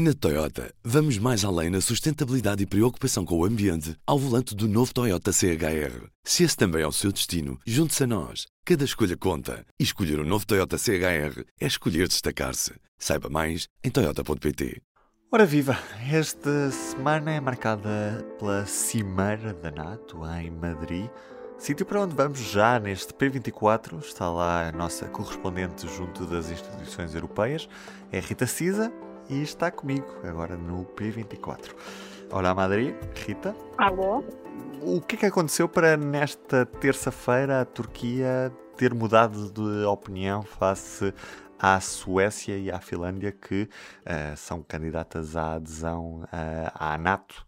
Na Toyota, vamos mais além na sustentabilidade e preocupação com o ambiente ao volante do novo Toyota CHR. Se esse também é o seu destino, junte-se a nós. Cada escolha conta. E escolher o um novo Toyota CHR é escolher destacar-se. Saiba mais em Toyota.pt. Ora viva! Esta semana é marcada pela Cimeira da NATO em Madrid. Sítio para onde vamos já neste P24. Está lá a nossa correspondente junto das instituições europeias, é Rita Cisa e está comigo agora no P24. Olá, Madrid, Rita. Alô. O que é que aconteceu para nesta terça-feira a Turquia ter mudado de opinião face à Suécia e à Finlândia que uh, são candidatas à adesão uh, à NATO?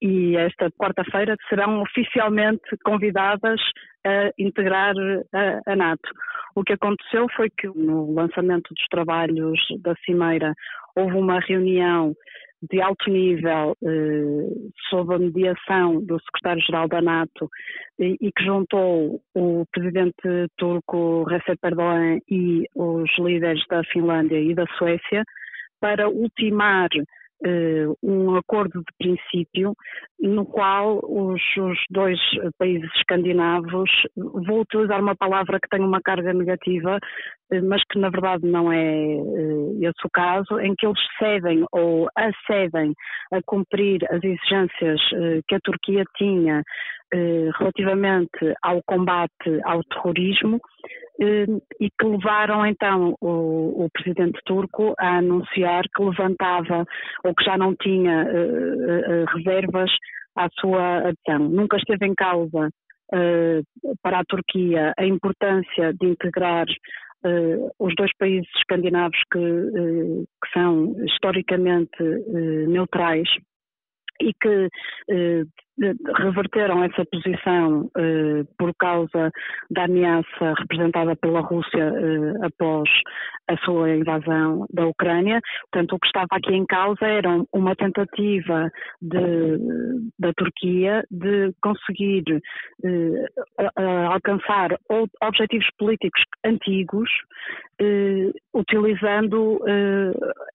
E esta quarta-feira serão oficialmente convidadas a integrar a, a NATO. O que aconteceu foi que no lançamento dos trabalhos da Cimeira houve uma reunião de alto nível eh, sob a mediação do secretário-geral da NATO e, e, que juntou o presidente turco Recep Erdogan e os líderes da Finlândia e da Suécia para ultimar uh, um acordo de princípio no qual os, os, dois países escandinavos, vou utilizar uma palavra que tem uma carga negativa, mas que na verdade não é uh, esse o caso, em que eles cedem ou acedem a cumprir as exigências que a Turquia tinha relativamente ao combate ao terrorismo e que levaram então o, o, presidente turco a anunciar que levantava ou que já não tinha reservas à sua adesão. Nunca esteve em causa para a Turquia a importância de integrar os dois países escandinavos que, que são historicamente neutrais e que reverteram essa posição eh, por causa da ameaça representada pela Rússia eh, após a sua invasão da Ucrânia. Portanto, o que estava aqui em causa era uma tentativa de, da Turquia de conseguir eh, alcançar objetivos políticos antigos utilizando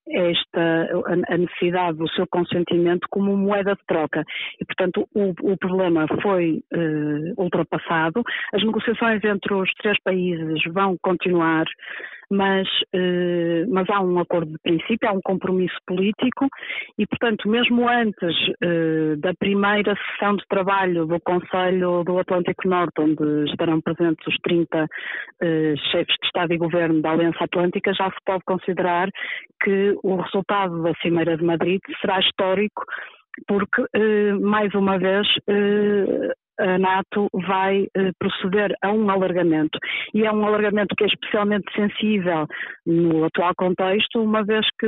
esta a necessidade do seu consentimento como moeda de troca. E, portanto, o, o problema foi uh, ultrapassado. As negociações entre os três países vão continuar, mas, uh, mas há um acordo de princípio, há um compromisso político e, portanto, mesmo antes uh, da primeira sessão de trabalho do Conselho do Atlântico Norte, onde estarão presentes os 30 chefes de Estado e Governo da Aliança Atlântica, já se pode considerar que o resultado da Cimeira de Madrid será histórico porque, eh, mais uma vez, eh, a NATO vai eh, proceder a um alargamento. E é um alargamento que é especialmente sensível no atual contexto, uma vez que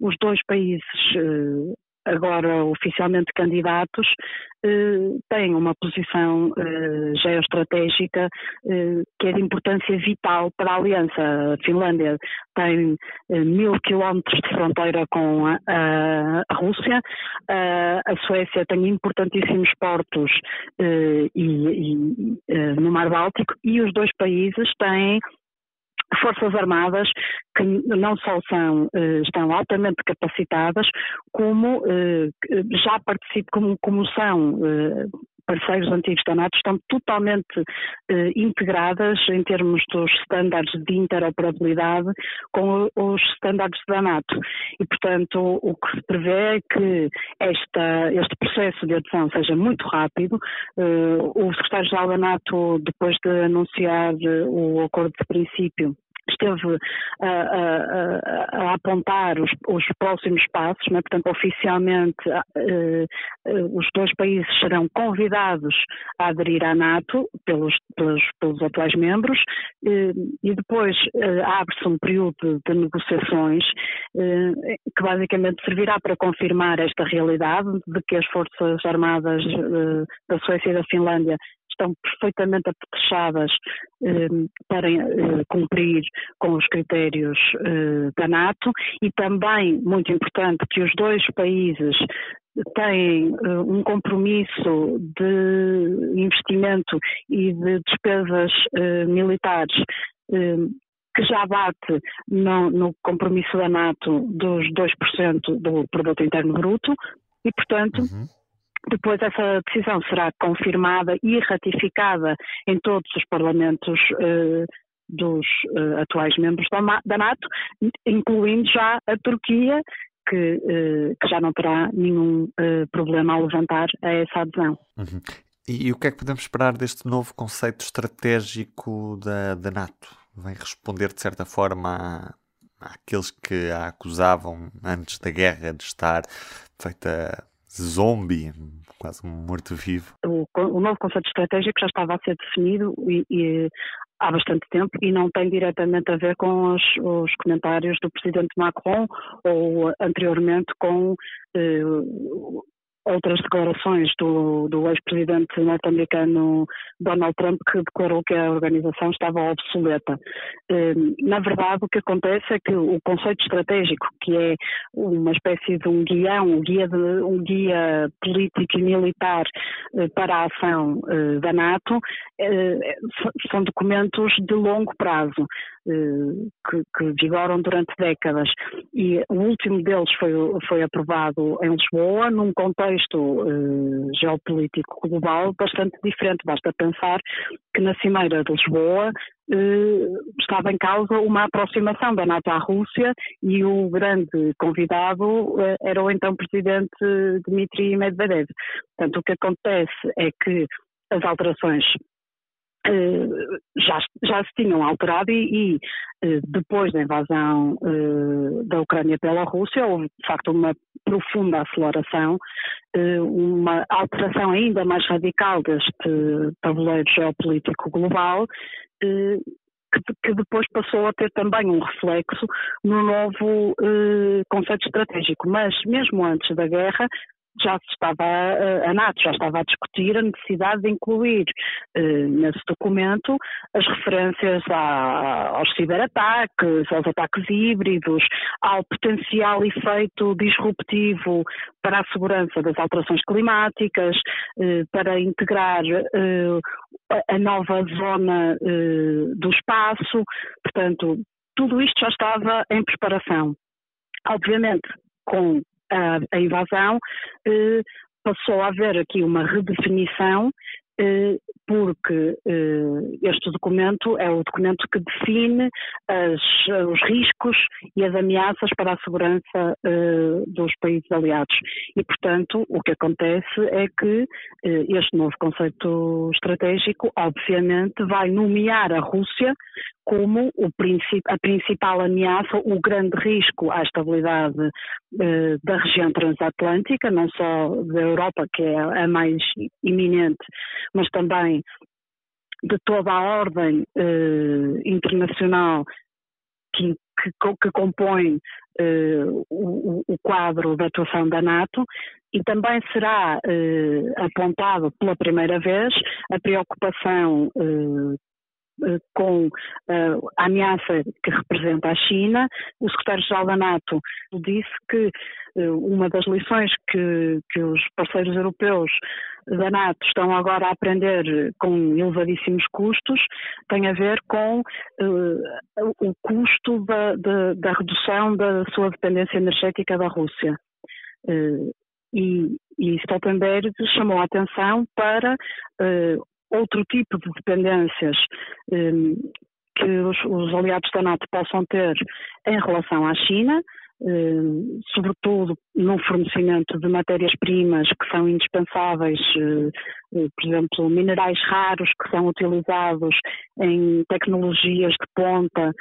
os dois países agora oficialmente candidatos, eh, têm uma posição eh, geoestratégica eh, que é de importância vital para a aliança. A Finlândia tem mil quilómetros de fronteira com a, Rússia, a Suécia tem importantíssimos portos no Mar Báltico e os dois países têm Forças Armadas que não só são, eh, estão altamente capacitadas, como eh, já participam, como, como são eh, parceiros antigos da NATO estão totalmente eh, integradas em termos dos estándares de interoperabilidade com os estándares da NATO. E, portanto, o que se prevê é que esta, este processo de adesão seja muito rápido. Eh, o secretário-geral da NATO, depois de anunciar o acordo de princípio, esteve a, a, a apontar os, os, próximos passos, né? portanto, oficialmente eh, eh, os dois países serão convidados a aderir à NATO pelos, pelos, pelos atuais membros eh, e depois abre-se um período de negociações que basicamente servirá para confirmar esta realidade de que as Forças Armadas da Suécia e da Finlândia estão perfeitamente apetrechadas eh, para eh, cumprir com os critérios eh, da NATO e também, muito importante, que os dois países têm uh, um compromisso de investimento e de despesas uh, militares uh, que já bate no, no compromisso da NATO dos 2% do produto interno bruto e, portanto, uhum. Depois essa decisão será confirmada e ratificada em todos os parlamentos eh, dos eh, atuais membros da, da, NATO, incluindo já a Turquia, que, eh, que já não terá nenhum problema a levantar a essa adesão. Uhum. E, e, o que é que podemos esperar deste novo conceito estratégico da, da NATO? Vem responder de certa forma àqueles que a acusavam antes da guerra de estar feita zombie, quase morto-vivo. O, o, novo conceito estratégico já estava a ser definido e, e, há bastante tempo e não tem diretamente a ver com os, os comentários do presidente Macron ou anteriormente com eh, outras declarações do, do ex-presidente norte-americano Donald Trump, que declarou que a organização estava obsoleta. Hum, na verdade, o que acontece é que o conceito estratégico, que é uma espécie de um guião, um guia, de, um guia político e militar eh, para a ação eh, da NATO, eh, são documentos de longo prazo. Que, que, vigoram durante décadas. E o último deles foi, foi aprovado em Lisboa, num contexto uh, geopolítico global bastante diferente. Basta pensar que na Cimeira de Lisboa uh, estava em causa uma aproximação da NATO à Rússia e o grande convidado uh, era o então presidente Dmitry Medvedev. Portanto, o que acontece é que as alterações eh, já, já se tinham alterado e, e eh, depois da invasão eh, da Ucrânia pela Rússia houve de facto uma profunda aceleração, uma alteração ainda mais radical deste tabuleiro geopolítico global que, depois passou a ter também um reflexo no novo conceito estratégico. Mas mesmo antes da guerra, já se estava, a NATO já estava a discutir a necessidade de incluir eh, nesse documento as referências aos ciberataques, aos ataques híbridos, ao potencial efeito disruptivo para a segurança das alterações climáticas, eh, para integrar eh, a nova zona do espaço, portanto, tudo isto já estava em preparação. Obviamente, com a, a invasão, eh, passou a haver aqui uma redefinição porque eh, este documento é o documento que define as, os riscos e as ameaças para a segurança eh, dos países aliados. E, portanto, o que acontece é que este novo conceito estratégico, obviamente, vai nomear a Rússia como a principal ameaça, o grande risco à estabilidade da região transatlântica, não só da Europa, que é a mais iminente, mas também de toda a ordem eh, internacional que, que, que compõe eh, o, o, quadro de atuação da NATO e também será eh, apontado pela primeira vez a preocupação eh, com uh, a ameaça que representa a China. O secretário-geral da NATO disse que uh, uma das lições que, que os parceiros europeus da NATO estão agora a aprender com elevadíssimos custos tem a ver com uh, o custo da, da, da, redução da sua dependência energética da Rússia. e, e Stoltenberg chamou a atenção para outro tipo de dependências um, que os, os, aliados da NATO possam ter em relação à China, um, sobretudo no fornecimento de matérias-primas que são indispensáveis, uh, por exemplo, minerais raros que são utilizados em tecnologias de ponta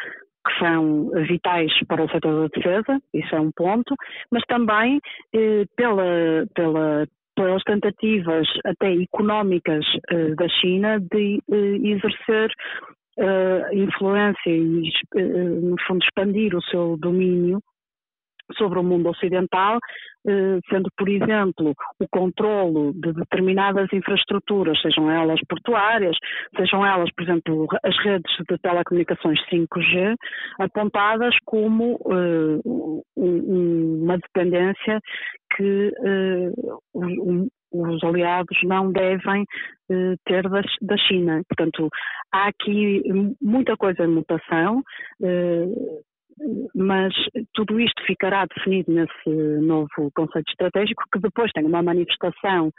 que são vitais para o setor da defesa, isso é um ponto, mas também eh, pela, pela pelas tentativas até económicas uh, da China de uh, exercer uh, influência e, no fundo, expandir o seu domínio sobre o mundo ocidental, eh, sendo, por exemplo, o controlo de determinadas infraestruturas, sejam elas portuárias, sejam elas, por exemplo, as redes de telecomunicações 5G, apontadas como uh, uma dependência que um, os aliados não devem ter da, China. Portanto, há aqui muita coisa em mutação. Mas tudo isto ficará definido nesse novo conceito estratégico, que depois tem uma manifestação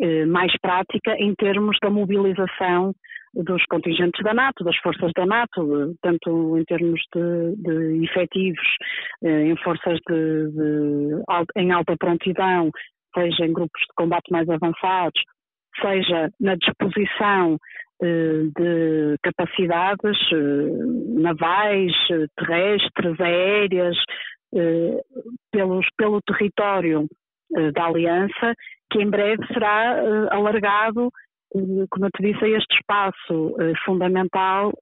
eh, mais prática em termos da mobilização dos contingentes da NATO, das forças da NATO, tanto em termos de, de efetivos, eh, em forças de, de, em alta prontidão, seja em grupos de combate mais avançados, seja na disposição eh, de capacidades eh, navais, terrestres, aéreas, eh, pelos, pelo território da Aliança, que em breve será alargado, como eu te disse, a este espaço fundamental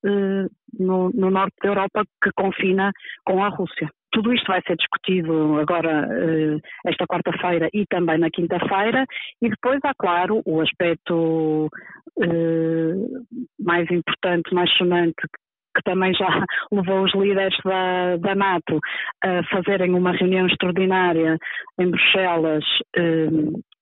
no, no norte da Europa que confina com a Rússia. Tudo isto vai ser discutido agora eh, esta quarta-feira e também na quinta-feira, e depois há, claro, o aspecto eh, mais importante, mais sonante, que também já levou os líderes da, da NATO a fazerem uma reunião extraordinária em Bruxelas eh,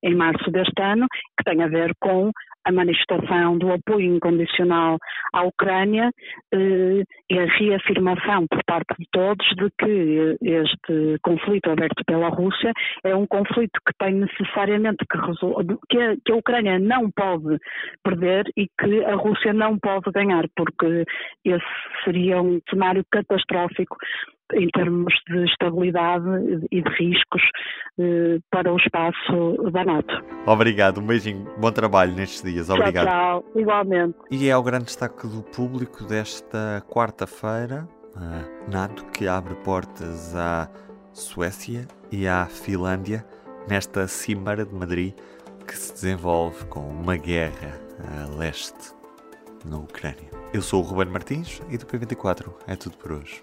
em março deste ano, que tem a ver com a manifestação do apoio incondicional à Ucrânia eh, e a reafirmação por parte de todos de que este conflito aberto pela Rússia é um conflito que tem necessariamente que que a, que a Ucrânia não pode perder e que a Rússia não pode ganhar, porque esse seria um cenário catastrófico em termos de estabilidade e de riscos eh, para o espaço da NATO. Obrigado, um beijinho, bom trabalho nestes dias, obrigado. Tchau, tchau. igualmente. E é o grande destaque do público desta quarta-feira, a NATO que abre portas à Suécia e à Finlândia nesta Cimeira de Madrid que se desenvolve com uma guerra a leste na Ucrânia. Eu sou o Ruben Martins e do P24 é tudo por hoje.